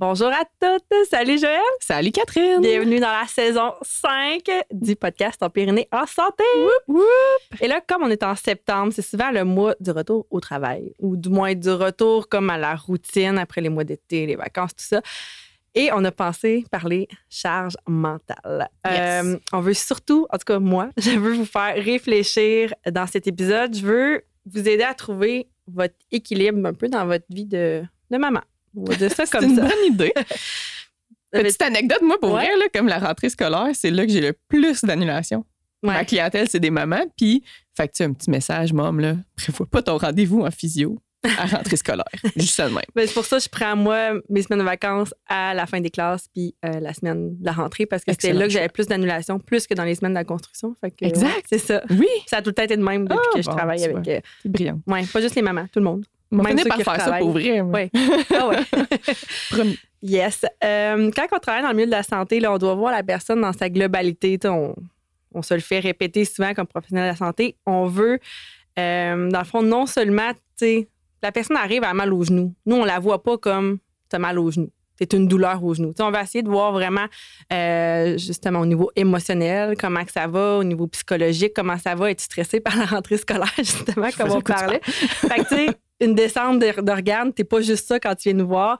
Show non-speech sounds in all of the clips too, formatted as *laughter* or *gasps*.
Bonjour à toutes! Salut Joël! Salut Catherine! Bienvenue dans la saison 5 du podcast En Pyrénées en santé! Et là, comme on est en septembre, c'est souvent le mois du retour au travail, ou du moins du retour comme à la routine après les mois d'été, les vacances, tout ça. Et on a pensé parler charge mentale. Yes. Euh, on veut surtout, en tout cas moi, *laughs* je veux vous faire réfléchir dans cet épisode. Je veux vous aider à trouver votre équilibre un peu dans votre vie de, de maman. On va dire ça C'est comme une ça. bonne idée. *laughs* Petite anecdote, moi, pour Ouais. vrai, là, comme la rentrée scolaire, c'est là que j'ai le plus d'annulations. Ouais. Ma clientèle, c'est des mamans. Puis, fait que tu as un petit message, mom, là, prévois pas ton rendez-vous en physio à rentrée scolaire. Juste ça de même. Ben, c'est pour ça que je prends, moi, mes semaines de vacances à la fin des classes puis euh, la semaine de la rentrée parce que c'était là que j'avais plus d'annulations, plus que dans les semaines de la construction. Fait que, Exact. ouais, c'est ça. Oui, Ça a tout le temps été de même depuis Ah, que je bon, travaille avec. euh, c'est brillant. ouais, pas juste les mamans, tout le monde. On par faire ça pour vrai. Ouais. Ah ouais. *laughs* Promis. Yes. Euh, quand on travaille dans le milieu de la santé, là, on doit voir la personne dans sa globalité. On, on se le fait répéter souvent comme professionnel de la santé. On veut, euh, dans le fond, non seulement, la personne arrive à mal au genou. Nous, on la voit pas comme tu as mal au genou. C'est une douleur au genou. Tu sais, on va essayer de voir vraiment, euh, justement, au niveau émotionnel, comment que ça va, au niveau psychologique, comment ça va, être stressé par la rentrée scolaire, *laughs* justement, comme on parlait. Fait que, tu sais, une descente de- d'organes, t'es pas juste ça quand tu viens nous voir.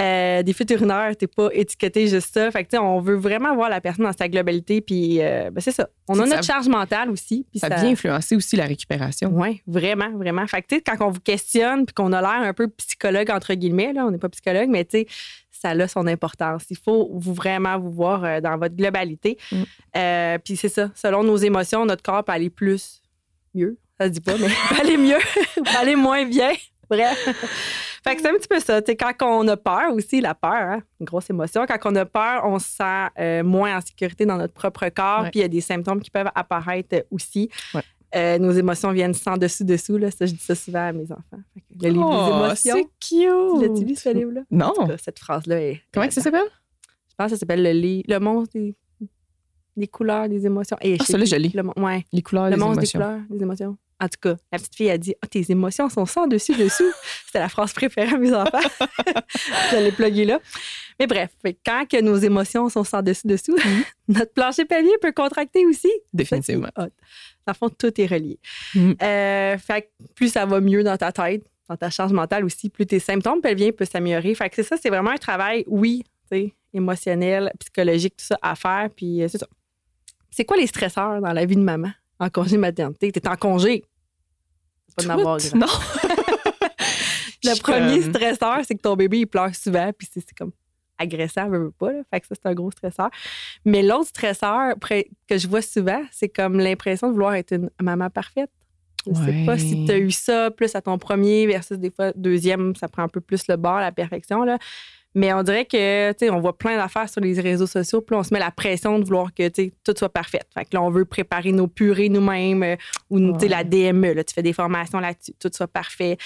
Euh, des fuites urinaires, t'es pas étiqueté juste ça. Fait que, tu sais, on veut vraiment voir la personne dans sa globalité. Puis, euh, ben, c'est ça. On a notre ça- charge mentale aussi. Puis Ça vient influencer aussi la récupération. Oui, vraiment, vraiment. Fait que, tu sais, quand on vous questionne puis qu'on a l'air un peu psychologue, entre guillemets, là, on n'est pas psychologue, mais tu sais, ça a son importance. Il faut vous vraiment vous voir euh, dans votre globalité. Mm. Euh, puis c'est ça. Selon nos émotions, notre corps peut aller plus mieux. Ça se dit pas, mais *laughs* aller mieux, aller moins bien. Bref. Fait que c'est un petit peu ça. Quand on a peur aussi, la peur, hein, une grosse émotion, quand on a peur, on se sent euh, moins en sécurité dans notre propre corps. Puis il y a des symptômes qui peuvent apparaître aussi. Ouais. Euh, nos émotions viennent sans dessus-dessous. Là. Ça, je dis ça souvent à mes enfants. Le livre Oh, des émotions. c'est cute. L'as-tu lu, ce livre-là? Non. Cas, cette phrase-là est. Comment que ça s'appelle? Je pense que ça s'appelle le, li- le monstre des, des couleurs des émotions. Et Ah, celui-là, je l'ai. Le, mon- ouais, Les couleurs, le monstre émotions. des couleurs des émotions. En tout cas, la petite fille a dit Ah, tes émotions sont sans dessus dessous. C'était la phrase préférée à mes enfants. *laughs* je l'ai plugué là. Mais bref, quand que nos émotions sont sans dessus dessous, notre plancher pelvien peut contracter aussi. Définitivement. Dans le fond, tout est relié. Mm. Euh, fait que plus ça va mieux dans ta tête, dans ta charge mentale aussi, plus tes symptômes pelviens peuvent s'améliorer. Fait que c'est ça, c'est vraiment un travail, oui, émotionnel, psychologique, tout ça à faire. Puis euh, c'est ça. C'est quoi les stresseurs dans la vie de maman? En congé maternité? T'es en congé. Pas avoir grand. Non. *laughs* Le Je premier comme- stresseur, c'est que ton bébé, il pleure souvent, puis c'est comme agressant, veut, veut pas. Là. Fait que ça, c'est un gros stresseur. Mais l'autre stresseur que je vois souvent, c'est comme l'impression de vouloir être une maman parfaite. Je sais pas si tu as eu ça plus à ton premier versus des fois deuxième, ça prend un peu plus le bord, la perfection. Là. Mais on dirait que, tu sais, on voit plein d'affaires sur les réseaux sociaux, puis on se met la pression de vouloir que, tu sais, tout soit parfait. Fait que là, on veut préparer nos purées nous-mêmes, euh, ou, tu sais, la DME, là, tu fais des formations là-dessus, tout soit parfait,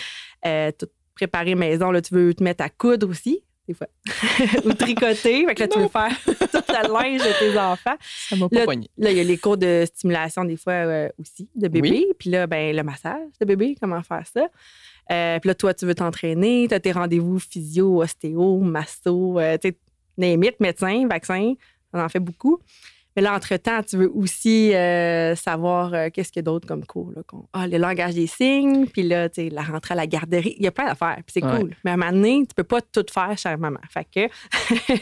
euh, tout préparer maison, là, tu veux te mettre à coudre aussi, des fois, *laughs* ou tricoter, fait que là, tu veux faire *laughs* toute la linge de tes enfants. Ça m'a pas poigné. Là, il y a les cours de stimulation des fois euh, aussi, de bébé. Puis là, ben, le massage de bébé, comment faire ça? Euh, puis là, toi, tu veux t'entraîner, tu as tes rendez-vous physio, ostéo, masto, euh, tu sais, médecin, vaccin, on en fait beaucoup. Mais là, entre-temps, tu veux aussi euh, savoir euh, qu'est-ce qu'il y a d'autre comme cours. Là, ah, le langage des signes, puis là, tu sais, la rentrée à la garderie. Il y a plein d'affaires, puis c'est Ouais. cool. Mais à un moment donné, tu peux pas tout faire, chère maman. Fait que... *laughs*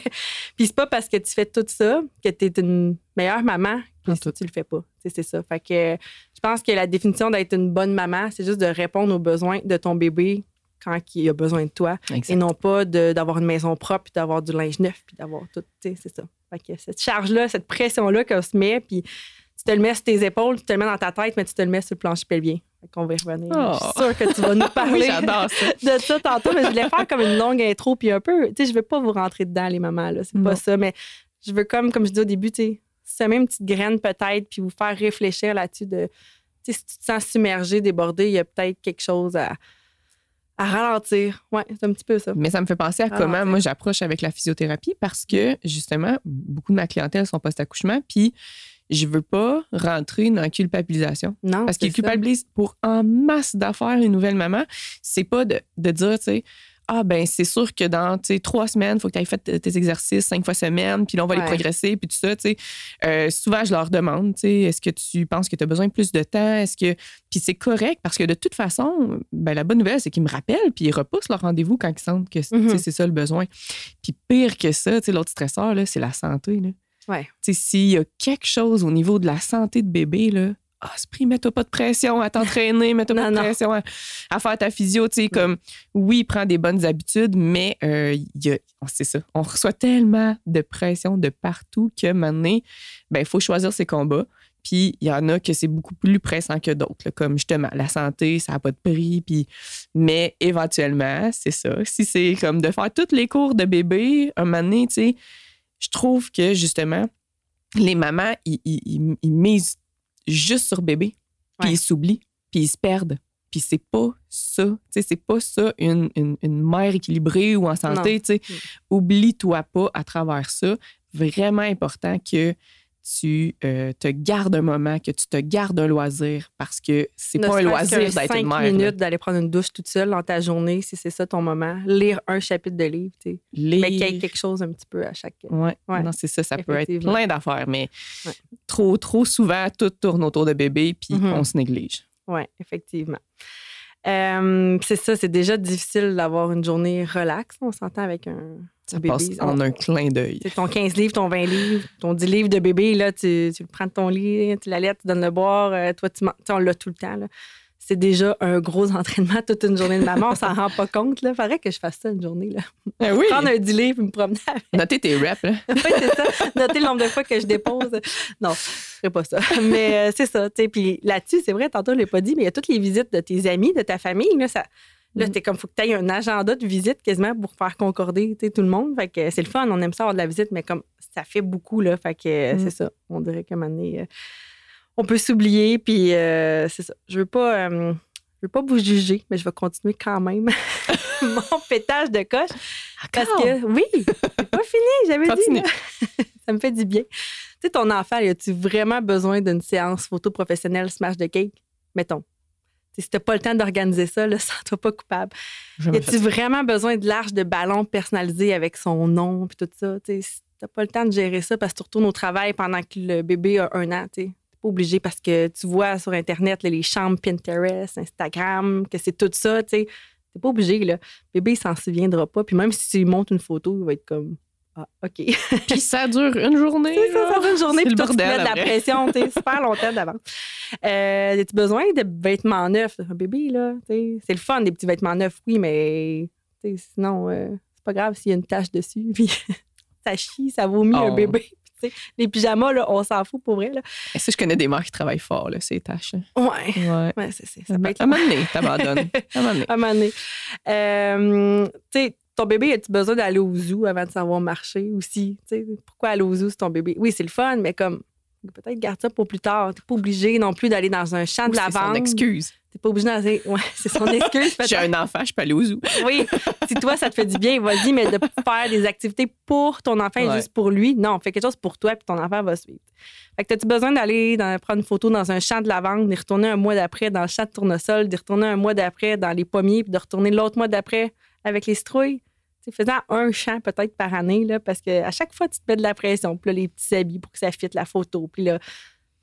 puis c'est pas parce que tu fais tout ça que tu es une meilleure maman que si tout. tu le fais pas. C'est ça. Fait que je pense que la définition d'être une bonne maman, c'est juste de répondre aux besoins de ton bébé quand il a besoin de toi Exact. et non pas d'avoir une maison propre, puis d'avoir du linge neuf, puis d'avoir tout. C'est ça. Fait que cette charge-là, cette pression-là qu'on se met, puis tu te le mets sur tes épaules, tu te le mets dans ta tête, mais tu te le mets sur le plancher pelvien. Qu'on va y revenir. Oh. Je suis sûre que tu vas nous *laughs* parler *laughs* de ça tantôt, mais je voulais faire comme une longue intro, puis un peu, tu sais, je veux pas vous rentrer dedans, les mamans, là, c'est pas ça, mais je veux comme, comme je dis au début, tu sais, semer une petite graine peut-être, puis vous faire réfléchir là-dessus de tu sais, si tu te sens submergé, débordé, il y a peut-être quelque chose à, à ralentir. Ouais, c'est un petit peu ça. Mais ça me fait penser à comment moi j'approche avec la physiothérapie parce que justement, beaucoup de ma clientèle sont post-accouchement, puis je veux pas rentrer dans la culpabilisation. Non, Parce qu'ils culpabilisent pour en masse d'affaires une nouvelle maman. C'est pas de, de dire, tu sais, ah ben c'est sûr que dans trois semaines, il faut que tu aies fait tes exercices cinq fois semaine, puis là, on va les progresser, puis tout ça, tu sais. Euh, souvent, je leur demande, tu sais, est-ce que tu penses que tu as besoin de plus de temps? Est-ce que... Puis c'est correct, parce que de toute façon, ben, la bonne nouvelle, c'est qu'ils me rappellent, puis ils repoussent leur rendez-vous quand ils sentent que Mhm. c'est ça le besoin. Puis pire que ça, tu sais, l'autre stresseur, là, c'est la santé, là. Ouais. Tu sais, s'il y a quelque chose au niveau de la santé de bébé, là, ah, Sprit, mets-toi pas de pression à t'entraîner, mets-toi pas de non. pression à, à faire ta physio. Tu sais, comme, oui, prends des bonnes habitudes, mais euh, c'est ça. On reçoit tellement de pression de partout que maintenant, ben, il faut choisir ses combats. Puis il y en a que c'est beaucoup plus pressant que d'autres, comme justement la santé, ça n'a pas de prix. Puis, mais éventuellement, c'est ça. Si c'est comme de faire tous les cours de bébé, un moment donné, tu sais, je trouve que justement, les mamans, ils, ils- ils- ils misent juste sur bébé, puis Ouais. ils s'oublient, puis ils se perdent. Puis c'est pas ça. Tu sais, c'est pas ça une, une- une mère équilibrée ou en santé. tu sais. Mm. Oublie-toi pas à travers ça. Vraiment important que tu euh, te gardes un moment, que tu te gardes un loisir parce que c'est pas un loisir d'être une mère. là. minutes d'aller prendre une douche toute seule dans ta journée, si c'est ça ton moment. Lire un chapitre de livre, tu sais. Lire. Mais qu'il y ait quelque chose un petit peu à chaque. Ouais. Ouais. Non, c'est ça. Ça peut être plein d'affaires, mais Ouais. Trop, trop souvent, tout tourne autour de bébé, puis Mhm. on se néglige. Oui, effectivement. Euh, c'est ça, c'est déjà difficile d'avoir une journée relax. On s'entend avec un, Ça bébé. passe en un clin d'œil. ton 15 livres, ton 20 livres, ton 10 livres de bébé, là, tu, tu le prends de ton lit, tu l'allaites, tu donnes le boire, euh, toi, tu, on l'a tout le temps. là. C'est déjà un gros *laughs* entraînement toute une journée de maman. On s'en rend pas compte. Là. Faudrait que je fasse ça une journée. Là. Oui! Prendre un 10 livres et me promener avec. Notez tes reps, là. *laughs* Oui, c'est ça. Noter le nombre de fois que je dépose. Non, je ferais pas ça. Mais euh, c'est ça. tu sais. Puis là-dessus, c'est vrai, tantôt, je l'ai pas dit, mais il y a toutes les visites de tes amis, de ta famille. Là, ça, là Mhm. t'es comme, faut que tu aies un agenda de visite quasiment pour faire concorder tout le monde. Fait que c'est le fun. On aime ça avoir de la visite, mais comme ça fait beaucoup. Là, fait que euh, Mhm. c'est ça. On dirait qu'à un moment donné, euh, on peut s'oublier. Puis euh, c'est ça. Je veux pas. euh, je veux pas vous juger, mais je vais continuer quand même *laughs* mon pétage de coche. Parce que, oui, c'est pas fini, j'avais dit. *laughs* Ça me fait du bien. Tu sais, ton enfant, as-tu vraiment besoin d'une séance photo professionnelle smash de cake? Mettons. Tu sais, si t'as pas le temps d'organiser ça, là, *laughs* sens-toi pas coupable. Y Jamais a-tu vraiment besoin de l'arche de ballon personnalisé avec son nom puis tout ça? Si t'as pas le temps de gérer ça parce que tu retournes au travail pendant que le bébé a un an, tu sais. T'es pas obligé parce que tu vois sur Internet là, les chambres Pinterest, Instagram, que c'est tout ça, tu sais. T'es pas obligé, là. Le bébé, il s'en souviendra pas. Puis même si tu lui montres une photo, il va être comme Ah, OK. *laughs* Puis ça dure une journée. C'est ça, fait une journée, puis toi, tu te mets de la pression, tu sais, *laughs* super longtemps d'avance. Euh, As-tu besoin de vêtements neufs? Un bébé, là, tu sais, c'est le fun, des petits vêtements neufs, oui, mais sinon, euh, c'est pas grave s'il y a une tache dessus, *laughs* puis ça chie, ça vomit un Oh. bébé. Les pyjamas, là, on s'en fout pour vrai. Là. Et ça, je connais des mères qui travaillent fort, là, ces tâches. là. Ouais, Ouais. ouais c'est, c'est, ça peut être à un moment donné, t'abandonnes. À un moment donné. *laughs* à un moment donné. Euh, tu sais, ton bébé, as-tu besoin d'aller au zoo avant de savoir marcher aussi? Pourquoi aller au zoo si ton bébé? Oui, c'est le fun, mais comme peut-être garde ça pour plus tard. T'es pas obligé non plus d'aller dans un champ de C'est son lavande. excuse. T'es pas obligé d'aller. Ouais, *laughs* c'est son excuse. J'ai un enfant, je peux aller au zoo. *laughs* Oui, si toi, ça te fait du bien, vas-y, mais de faire des activités pour ton enfant et Ouais. juste pour lui, non, fais quelque chose pour toi, puis ton enfant va suivre. Fait que as-tu besoin d'aller prendre une photo dans un champ de lavande, d'y retourner un mois d'après dans le champ de tournesol, d'y retourner un mois d'après dans les pommiers, puis de retourner l'autre mois d'après avec les citrouilles? Faisant un champ peut-être par année, là, parce qu'à chaque fois, tu te mets de la pression, puis là, les petits habits pour que ça fitte la photo, puis là,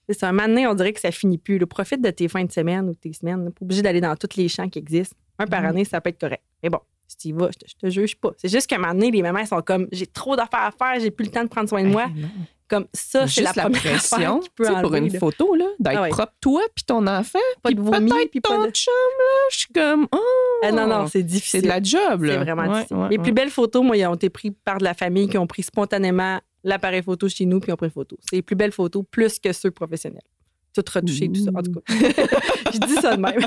c'est. Un donné, on dirait que ça finit plus. là. Profite de tes fins de semaine ou tes semaines. Pas obligé d'aller dans tous les champs qui existent. Un par Mhm. année, ça peut être correct. Mais bon, si tu y vas, je te, je te juge pas. C'est juste qu'à un moment donné, les mamans sont comme j'ai trop d'affaires à faire, j'ai plus le temps de prendre soin de moi. Hey, non. Comme ça, c'est la la, première *laughs* pression qui peut tu sais, pour enlever, une là. photo, là, d'être Ah ouais. propre, toi puis ton enfant, Pas de vomi, puis pas ton de- chum, là, je suis comme, oh, Ah non, non, c'est c'est difficile. de la job, là. C'est vraiment Ouais, difficile. ouais, les plus belles photos, moi, ils ont été prises par de la famille qui ont pris spontanément l'appareil photo chez nous puis ont pris une photo. C'est les plus belles photos, plus que ceux professionnels. Tout retouché, tout ça. En tout cas, *laughs* *laughs* je dis ça de même.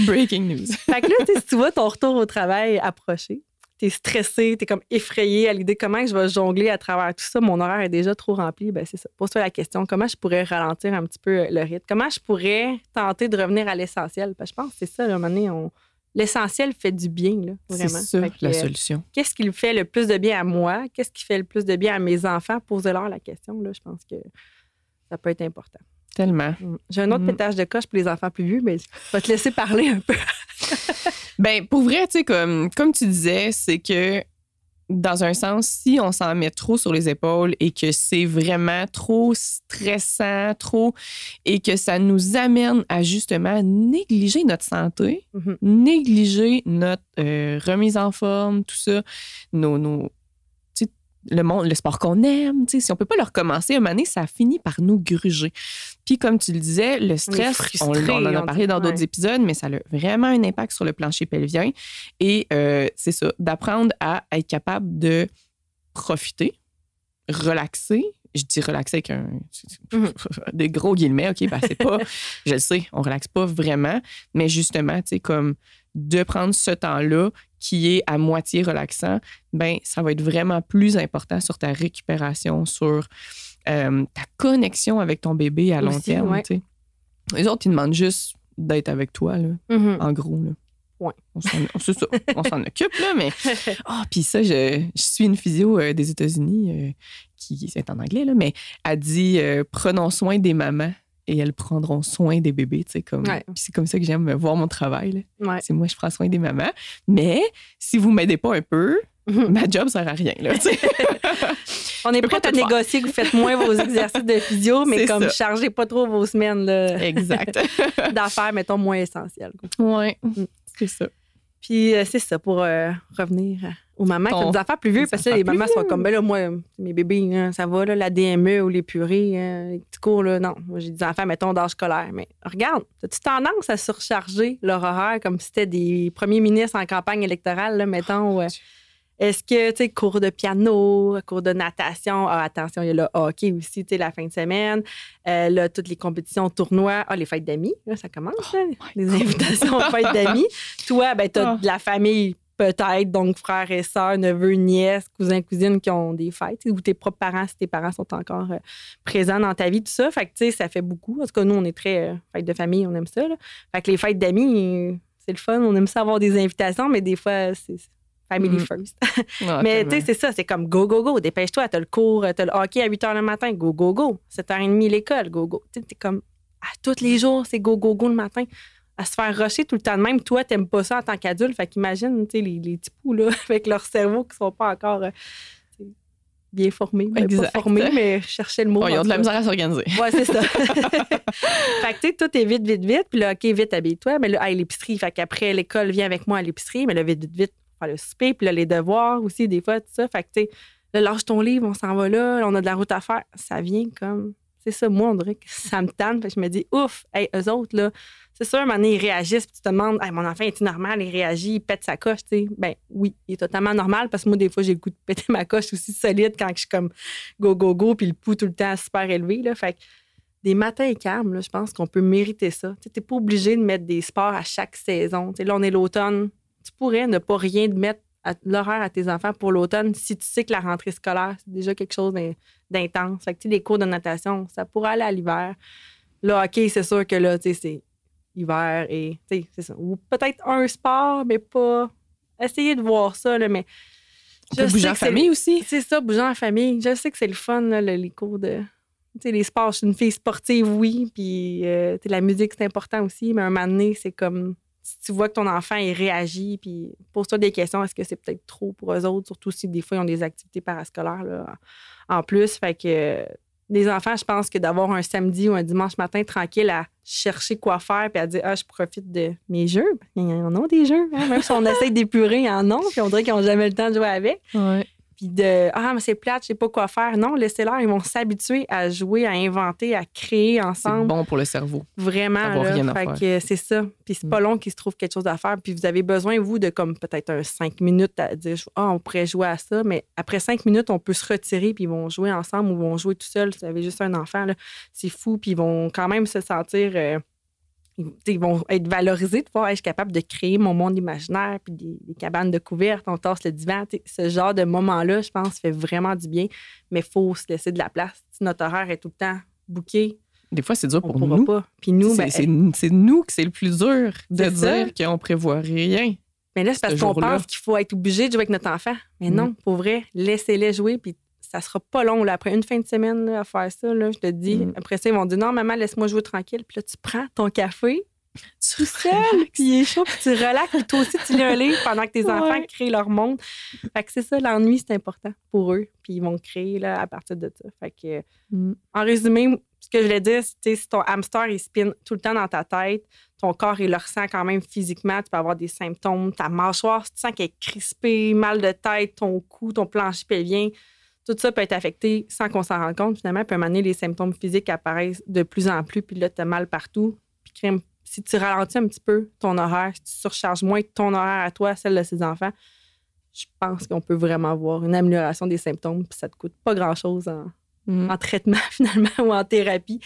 *laughs* Breaking news. Fait que là, si tu vois ton retour au travail approcher, tu es stressé, tu es comme effrayé à l'idée comment je vais jongler à travers tout ça. Mon horaire est déjà trop rempli. Ben, c'est ça. Pose-toi la question comment je pourrais ralentir un petit peu le rythme? Comment je pourrais tenter de revenir à l'essentiel? je pense que c'est ça, à un moment donné, on... l'essentiel fait du bien, là, vraiment. C'est ça, la solution. Qu'est-ce qui fait le plus de bien à moi? Qu'est-ce qui fait le plus de bien à mes enfants? Posez-leur la question, là. Je pense que ça peut être important. Tellement. Mm. J'ai un autre mm. pétage de coche pour les enfants plus vieux, mais je vais te laisser parler un peu. *laughs* ben, pour vrai, tu sais, comme, comme tu disais, c'est que dans un sens, si on s'en met trop sur les épaules et que c'est vraiment trop stressant, trop, et que ça nous amène à justement négliger notre santé, mm-hmm. négliger notre euh, remise en forme, tout ça, nos, nos le monde, le sport qu'on aime, si on peut pas le recommencer, à un moment donné, ça finit par nous gruger. Puis comme tu le disais, le stress, on, en a parlé dans d'autres épisodes, mais ça a vraiment un impact sur le plancher pelvien. Et euh, c'est ça, d'apprendre à être capable de profiter, relaxer. Je dis relaxer avec un, mhm. *laughs* des gros guillemets, OK, ben c'est pas, *laughs* je le sais, on relaxe pas vraiment, mais justement, tu sais, comme de prendre ce temps-là qui est à moitié relaxant, ben ça va être vraiment plus important sur ta récupération, sur euh, ta connexion avec ton bébé à long terme. Les autres, ils demandent juste d'être avec toi, là, mm-hmm. en gros. Là. Ouais. On s'en *laughs* occupe, là, mais. Ah, oh, puis ça, je, suis une physio euh, des États-Unis euh, qui est en anglais, là, mais elle dit prenons soin des mamans et elles prendront soin des bébés. Comme, C'est comme ça que j'aime voir mon travail. C'est moi, je prends soin des mamans. Mais si vous ne m'aidez pas un peu, mhm. ma job ne sert à rien. Là, *laughs* On est prêt à négocier que vous faites moins vos exercices de physio, mais comme chargez pas trop vos semaines exact. *laughs* d'affaires, mettons, moins essentielles. Oui, mm. c'est ça. Puis euh, c'est ça, pour euh, revenir aux mamans qui ont des affaires plus vieux, parce que les mamans sont comme, ben là, moi, mes bébés, hein, ça va, là, la DME ou les purées, hein, les petits cours, là, non. Moi, j'ai des enfants, mettons, d'âge scolaire. Mais regarde, as-tu tendance à surcharger leur horaire comme si c'était des premiers ministres en campagne électorale, là, mettons? Est-ce que, tu sais, cours de piano, cours de natation, ah, attention, il y a le hockey aussi, tu sais, la fin de semaine, euh, là, toutes les compétitions, tournois, ah, les fêtes d'amis, là, ça commence, oh les invitations aux fêtes d'amis. Toi, ben, tu as ah. de la famille, peut-être, donc frères et sœurs, neveux, nièces, cousins, cousines qui ont des fêtes, ou tes propres parents, si tes parents sont encore euh, présents dans ta vie, tout ça. Fait que, tu sais, ça fait beaucoup. En tout cas, nous, on est très euh, fête de famille, on aime ça, là. Fait que les fêtes d'amis, c'est le fun, on aime ça avoir des invitations, mais des fois, c'est family mm. first. *laughs* mais tu sais, c'est ça, c'est comme go, go, go, dépêche-toi, t'as le cours, t'as le hockey à 8 h le matin, go, go, go. 7h30 l'école, go, go. Tu sais, comme à tous les jours, c'est go, go, go le matin. À se faire rusher tout le temps de même, toi, t'aimes pas ça en tant qu'adulte. Fait qu'imagine, tu sais, les, les petits poux, là, *laughs* avec leur cerveau qui sont pas encore. Euh, bien formés. Ben, pas formés, mais chercher le mot. ils ont de la misère à s'organiser. Ouais, c'est ça. *laughs* fait que, tu sais, tout est vite, vite, vite. Puis là, OK, vite, habille-toi. Mais là, à l'épicerie. Fait qu'après, l'école vient avec moi à l'épicerie. Mais là, vite, vite, vite, le souper, puis là, les devoirs aussi, des fois, tout ça. Fait que, tu sais, là, lâche ton livre, on s'en va là, on a de la route à faire. Ça vient comme. C'est ça, moi, on dirait que *laughs* ça me tente. Fait que je me dis, ouf, hey, eux autres, là, c'est sûr, donné, ils réagissent, puis tu te demandes, hey, mon enfant, est normal? Il réagit, il pète sa coche, tu sais. Ben oui, il est totalement normal, parce que moi, des fois, j'ai le goût de péter ma coche aussi solide quand je suis comme go, go, go, puis le pouls tout le temps super élevé, là. Fait que des matins calmes, là, je pense qu'on peut mériter ça. Tu n'es pas obligé de mettre des sports à chaque saison. sais là, on est l'automne, tu pourrais ne pas rien mettre l'horaire à tes enfants pour l'automne si tu sais que la rentrée scolaire, c'est déjà quelque chose d'intense. Fait que, les cours de natation, ça pourrait aller à l'hiver. Là, OK, c'est sûr que là, tu sais, c'est hiver et, tu sais, c'est ça. Ou peut-être un sport, mais pas... Essayer de voir ça, là, mais... On peut bouger en famille aussi. C'est ça, bouger en famille. Je sais que c'est le fun, les cours de... Tu sais, les sports, je suis une fille sportive, oui, puis euh, la musique, c'est important aussi, mais un moment donné, c'est comme si tu vois que ton enfant il réagit, puis pose-toi des questions, est-ce que c'est peut-être trop pour eux autres, surtout si des fois ils ont des activités parascolaires là, en plus. Fait que les enfants, je pense que d'avoir un samedi ou un dimanche matin tranquille à chercher quoi faire puis à dire Ah, je profite de mes jeux. Il y en a des jeux, hein? même si on essaie d'épurer, il y en a, puis on dirait qu'ils n'ont jamais le temps de jouer avec. Puis de Ah, mais c'est plate, je sais pas quoi faire. Non, laissez-leur, ils vont s'habituer à jouer, à inventer, à créer ensemble. C'est bon pour le cerveau. Vraiment. Là, fait que c'est ça. Puis c'est pas mm. long qu'il se trouve quelque chose à faire. Puis vous avez besoin, vous, de comme peut-être un cinq minutes à dire Ah, on pourrait jouer à ça. Mais après cinq minutes, on peut se retirer, puis ils vont jouer ensemble ou vont jouer tout seuls. Si vous avez juste un enfant, c'est fou. Puis ils vont quand même se sentir. Euh, ils, vont être valorisés de pouvoir être capable de créer mon monde imaginaire, puis des, des cabanes de couvertes, on tasse le divan. Ce genre de moment-là, je pense, fait vraiment du bien, mais il faut se laisser de la place. Notre horaire est tout le temps booké, Des fois, c'est dur pour nous. pas. Puis nous, C'est- ben, c'est nous que c'est le plus dur de dire qu'on prévoit rien. Mais là, c'est parce ce qu'on pense qu'il faut être obligé de jouer avec notre enfant. Mais Mm. non, pour vrai, laissez-les jouer, puis ça sera pas long. Là. Après une fin de semaine là, à faire ça, là, je te dis. Mm. Après ça, ils vont dire non, maman, laisse-moi jouer tranquille. Puis là, tu prends ton café Tu seul, puis il est chaud, puis tu relaxes, puis toi aussi, tu lis un livre pendant que tes enfants créent leur monde. Fait que c'est ça, l'ennui, c'est important pour eux, puis ils vont créer là, à partir de ça. Fait que, Mm. en résumé, ce que je voulais dire, c'est si ton hamster, il spin tout le temps dans ta tête, ton corps, il le ressent quand même physiquement, tu peux avoir des symptômes, ta mâchoire, si tu sens qu'elle est crispée, mal de tête, ton cou, ton plancher pelvien, tout ça peut être affecté sans qu'on s'en rende compte, finalement. À un les symptômes physiques apparaissent de plus en plus, puis là, tu mal partout. Puis si tu ralentis un petit peu ton horaire, si tu surcharges moins ton horaire à toi, celle de ses enfants, je pense qu'on peut vraiment avoir une amélioration des symptômes, puis ça te coûte pas grand-chose Mm. en traitement, *laughs* finalement, ou en thérapie.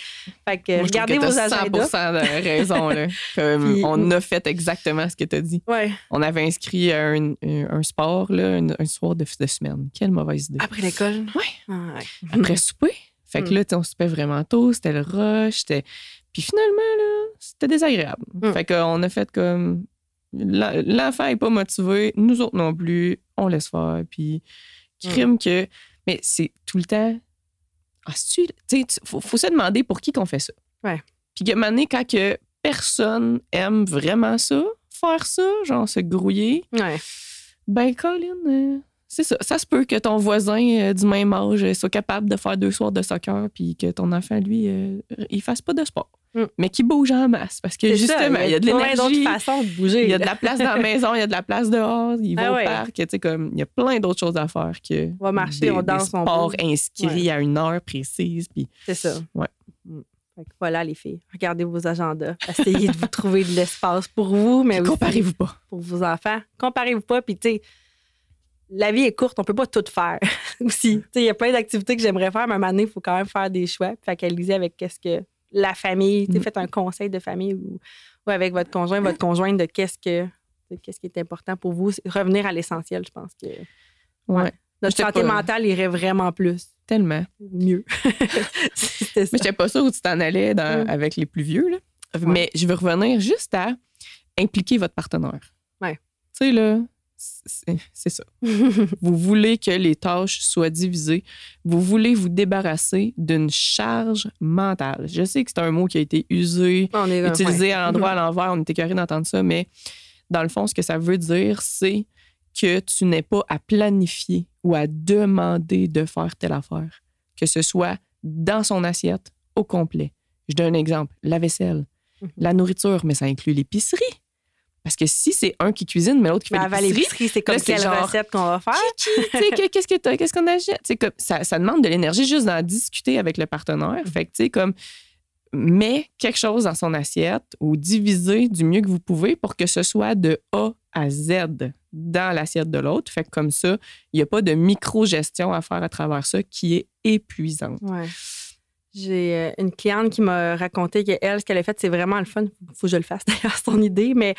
Fait que Moi, je trouve regardez que vos agendas. 100 de raison. Là. *laughs* Comme Puis- on a fait exactement ce que tu as dit. Ouais, On avait inscrit un, un sport là, un, un soir de, de semaine. Quelle mauvaise idée. après l'école? Ouais. Ah, ouais. Après souper. Fait que Mm. là, on soupait vraiment tôt, c'était le rush. c'était- Puis finalement, là, c'était désagréable. Mm. Fait qu'on a fait comme. l'en- L'enfant n'est pas motivé, nous autres non plus, on laisse faire. Puis, crime que. Mais c'est tout le temps. Ah, tu sais, faut, faut se demander pour qui qu'on fait ça. Ouais. Puis que maintenant, quand que personne aime vraiment ça, faire ça, genre se grouiller, Ouais. ben, Colin, euh, c'est ça. Ça se peut que ton voisin euh, du même âge euh, soit capable de faire deux soirs de soccer puis que ton enfant, lui, euh, il fasse pas de sport. Mm. Mais qu'il bouge en masse. Parce que justement, il y a de l'énergie. d'autres façons de bouger. Il y a de la place dans la *laughs* maison, il y a de la place dehors, il va Ah au ouais. parc, tu sais, comme, il y a plein d'autres choses à faire que On va marcher, des, on des danse, on sports bouge. inscrits à une heure précise. Puis C'est ça. Ouais. Mm. Fait que voilà, les filles. Regardez vos agendas. Essayez de vous trouver de l'espace pour vous, mais comparez-vous pas. pour vos enfants. Comparez-vous pas. Puis, tu sais, la vie est courte. On peut pas tout faire *laughs* aussi. Sais, il y a plein d'activités que j'aimerais faire, mais à un moment donné, il faut quand même faire des choix. Fait qu'aliser avec qu'est-ce que la famille, Mm. faites un conseil de famille ou, ou avec votre conjoint, votre conjointe de qu'est-ce que qu'est-ce qui est important pour vous? Revenir à l'essentiel, je pense que Ouais. notre santé pas- mentale irait vraiment plus Tellement. mieux. *laughs* *laughs* Ça. Mais je pas sûr où tu t'en allais dans- Mm. avec les plus vieux. Là. Mais je veux revenir juste à impliquer votre partenaire. Ouais. Tu sais, là, c'est ça. vous voulez que les tâches soient divisées. Vous voulez vous débarrasser d'une charge mentale. Je sais que c'est un mot qui a été usé, On est utilisé ouais. à l'endroit, à *laughs* l'envers. On était carré d'entendre ça, mais dans le fond, ce que ça veut dire, c'est que tu n'es pas à planifier ou à demander de faire telle affaire, que ce soit dans son assiette au complet. Je donne un exemple, la vaisselle, Mhm. la nourriture, mais ça inclut l'épicerie. Parce que si c'est un qui cuisine, mais l'autre qui fait avant l'épicerie, c'est comme quelle genre- recette qu'on va faire? qu'est-ce que t'as, qu'est-ce qu'on achète? Comme, ça, ça demande de l'énergie juste d'en discuter avec le partenaire. Fait que, tu sais, comme, mets quelque chose dans son assiette ou divisez du mieux que vous pouvez pour que ce soit de A à Z dans l'assiette de l'autre. Fait que comme ça, il n'y a pas de micro-gestion à faire à travers ça qui est épuisante. Ouais. J'ai euh, une cliente qui m'a raconté qu'elle, ce qu'elle a fait, c'est vraiment le fun. Faut que je le fasse *laughs* d'ailleurs, c'est son idée, mais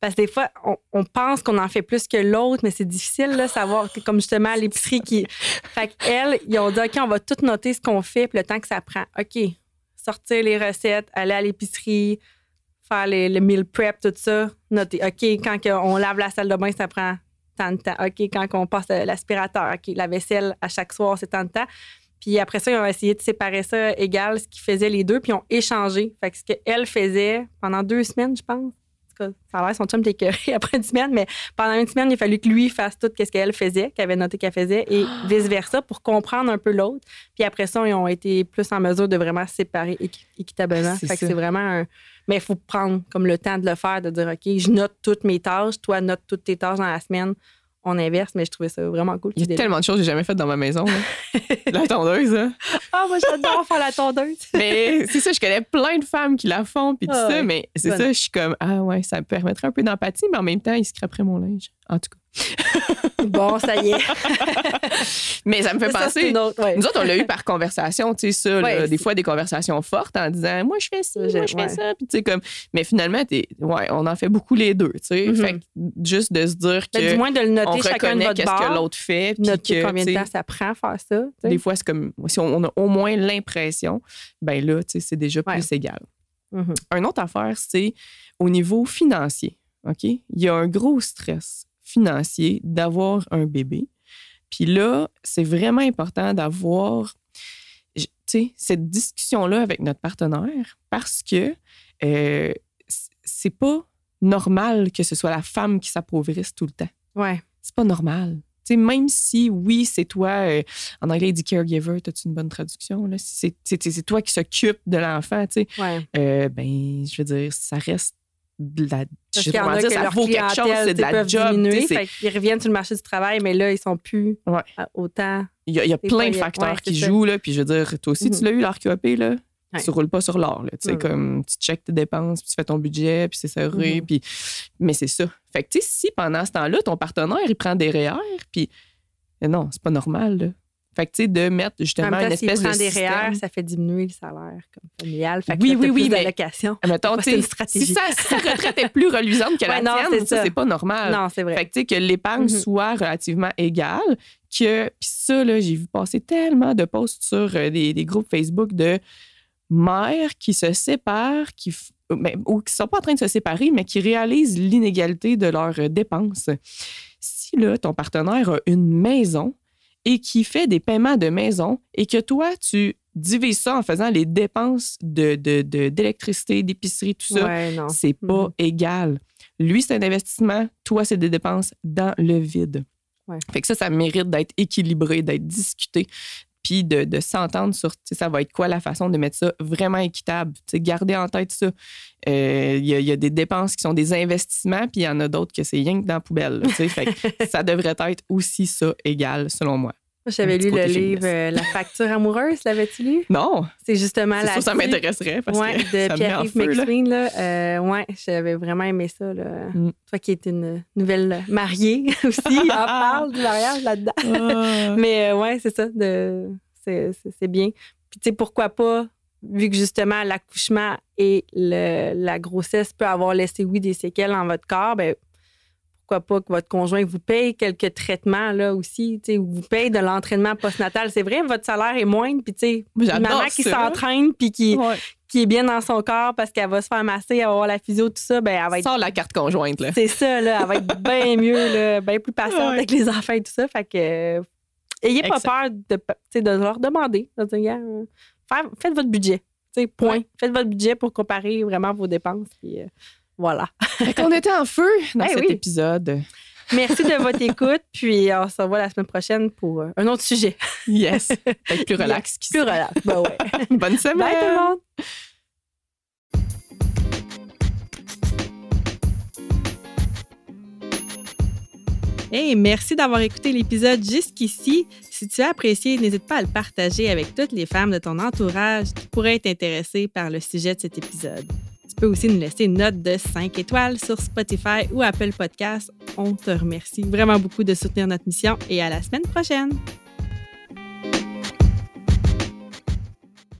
parce que des fois, on, on pense qu'on en fait plus que l'autre, mais c'est difficile de savoir, que, comme justement à *laughs* l'épicerie qui. Fait qu'elle, ils ont dit OK, on va tout noter ce qu'on fait, puis le temps que ça prend. OK, sortir les recettes, aller à l'épicerie, faire les- le meal prep, tout ça, noter. OK, quand on lave la salle de bain, ça prend tant de temps. OK, quand on passe l'aspirateur, OK, la vaisselle à chaque soir, c'est tant de temps. Puis après ça, ils ont essayé de séparer ça égal, ce qu'ils faisaient les deux, puis ils ont échangé. Fait que ce qu'elle faisait pendant deux semaines, je pense. En tout cas, ça a l'air son chum était *laughs* après une semaine, mais pendant une semaine, il a fallu que lui fasse tout ce qu'elle faisait, qu'elle avait noté qu'elle faisait, et *gasps* vice-versa pour comprendre un peu l'autre. Puis après ça, ils ont été plus en mesure de vraiment se séparer équi- équitablement. Fait que c'est vraiment un. Mais il faut prendre comme le temps de le faire, de dire OK, je note toutes mes tâches, toi, note toutes tes tâches dans la semaine. On inverse, mais je trouvais ça vraiment cool. Il y a tellement de choses que j'ai jamais faites dans ma maison. là. *laughs* la tondeuse, hein. Ah, moi, j'adore faire la tondeuse. *laughs* Mais c'est ça, je connais plein de femmes qui la font, puis tout Ah ça, ouais. mais c'est ça, je suis comme, ah ouais, ça me permettrait un peu d'empathie, mais en même temps, ils scraperaient mon linge. En tout cas. *laughs* bon, ça y est. *laughs* Mais ça me fait Ça, penser. une autre- ouais. Nous autres, on l'a eu par conversation, tu sais, ça, là, des fois des conversations fortes en disant Moi, je fais J'ai- moi, je fais ouais. ça. Puis, tu sais, comme. Mais finalement, t'es- ouais, on en fait beaucoup les deux, tu sais. Mhm. Fait que juste de se dire que. Ben, du moins de le on noter chacun de votre qu'est-ce que l'autre fait. Noter que, combien de temps ça prend à faire ça. Des fois, c'est comme si on a au moins l'impression, ben là, tu sais, c'est déjà plus égal. Mhm. Une autre affaire, c'est au niveau financier. OK? Il y a un gros stress financier d'avoir un bébé. Puis là, c'est vraiment important d'avoir cette discussion-là avec notre partenaire parce que euh, c'est pas normal que ce soit la femme qui s'appauvrisse tout le temps Ouais. c'est pas normal. Tu sais, même si, oui, c'est toi, euh, en anglais, il dit caregiver, as-tu une bonne traduction? C'est, toi qui s'occupe de l'enfant, tu sais. Ouais. Euh, ben, je veux dire, ça reste de la. Parce je sais pas dire, ça vaut quelque chose, c'est de la job. diminuer, fait qu'ils reviennent sur le marché du travail, mais là, ils sont plus Ouais. autant. Il y a, il y a Des plein de facteurs ouais, qui ça. jouent, là. Puis je veux dire, toi aussi, tu Mhm. l'as eu, l'RQAP, là? Ouais. Tu roules pas sur l'or, là. Tu sais, comme tu checkes tes dépenses, puis tu fais ton budget, puis c'est serré, Mhm. puis... Mais c'est ça. Fait que, tu sais, si pendant ce temps-là, ton partenaire, il prend des REER, puis... eh Non, c'est pas normal, là. Fait que, tu sais, de mettre En justement même une temps, espèce prend de des système... REER, ça fait diminuer le salaire comme familial. Fait que Oui, là, oui, oui, plus mais- d'allocations. Mettons, tu une sais, stratégie. si, sa- si retraite est plus reluisante que la non, tienne, ça, c'est pas normal. Non, c'est vrai. Fait que, tu sais, que l'épargne Mhm. soit relativement égale, que. Puis ça, là, j'ai vu passer tellement de posts sur euh, des, des groupes Facebook de mères qui se séparent, qui. f- ben, ou qui sont pas en train de se séparer, mais qui réalisent l'inégalité de leurs euh, dépenses. Si, là, ton partenaire a une maison et qui fait des paiements de maison et que toi, tu divises ça en faisant les dépenses de, de- de- d'électricité, d'épicerie, tout ça, Ouais, c'est pas Mhm. égal. Lui, c'est un investissement. Toi, c'est des dépenses dans le vide. Ouais. Fait que ça, ça mérite d'être équilibré, d'être discuté, puis de, de s'entendre sur, tu sais, ça va être quoi la façon de mettre ça vraiment équitable. Tu sais, gardez en tête ça. Euh, Il y, a- il y a des dépenses qui sont des investissements, puis il y en a d'autres que c'est rien que dans la poubelle. là, tu sais. fait que *laughs* ça devrait être aussi ça égal, selon moi. J'avais lu le livre euh, La facture amoureuse, l'avais-tu lu? Non, C'est justement la sûr ça m'intéresserait parce ouais, que de ça Pierre-Yves là. McSween. Là. Euh, ouais, j'avais vraiment aimé ça. Là. Mm. Toi qui es une nouvelle mariée *laughs* aussi, *laughs* on parle du mariage là-dedans. Ah. Mais euh, ouais, c'est ça. C'est, bien. Puis tu sais, pourquoi pas, vu que justement l'accouchement et le- la grossesse peut avoir laissé, oui, des séquelles dans votre corps, ben pourquoi pas que votre conjoint vous paye quelques traitements là aussi, tu sais, ou vous paye de l'entraînement postnatal. C'est vrai, votre salaire est moindre, puis tu sais, maman qui s'entraîne puis qui, Ouais. qui est bien dans son corps parce qu'elle va se faire masser, elle va avoir la physio, tout ça, ben elle va être Sors la carte conjointe, là. c'est ça, là. Elle va être bien *laughs* mieux, là, bien plus patiente Ouais. avec les enfants et tout ça. Fait que. ayez pas peur de, de leur demander. De dire, faites votre budget. Tu sais, point. Ouais. Faites votre budget pour comparer vraiment vos dépenses. Puis, euh, voilà. *laughs* Fait qu'on était en feu dans Eh cet oui. épisode. Merci de votre écoute. Puis, on se revoit la semaine prochaine pour euh, un autre sujet. Yes. Peut-être plus *laughs* relax. Plus relax. Ben ouais. *laughs* Bonne semaine. Bye tout le monde. Hey, merci d'avoir écouté l'épisode jusqu'ici. Si tu as apprécié, n'hésite pas à le partager avec toutes les femmes de ton entourage qui pourraient être intéressées par le sujet de cet épisode. Tu peux aussi nous laisser une note de 5 étoiles sur Spotify ou Apple Podcasts. On te remercie vraiment beaucoup de soutenir notre mission et à la semaine prochaine.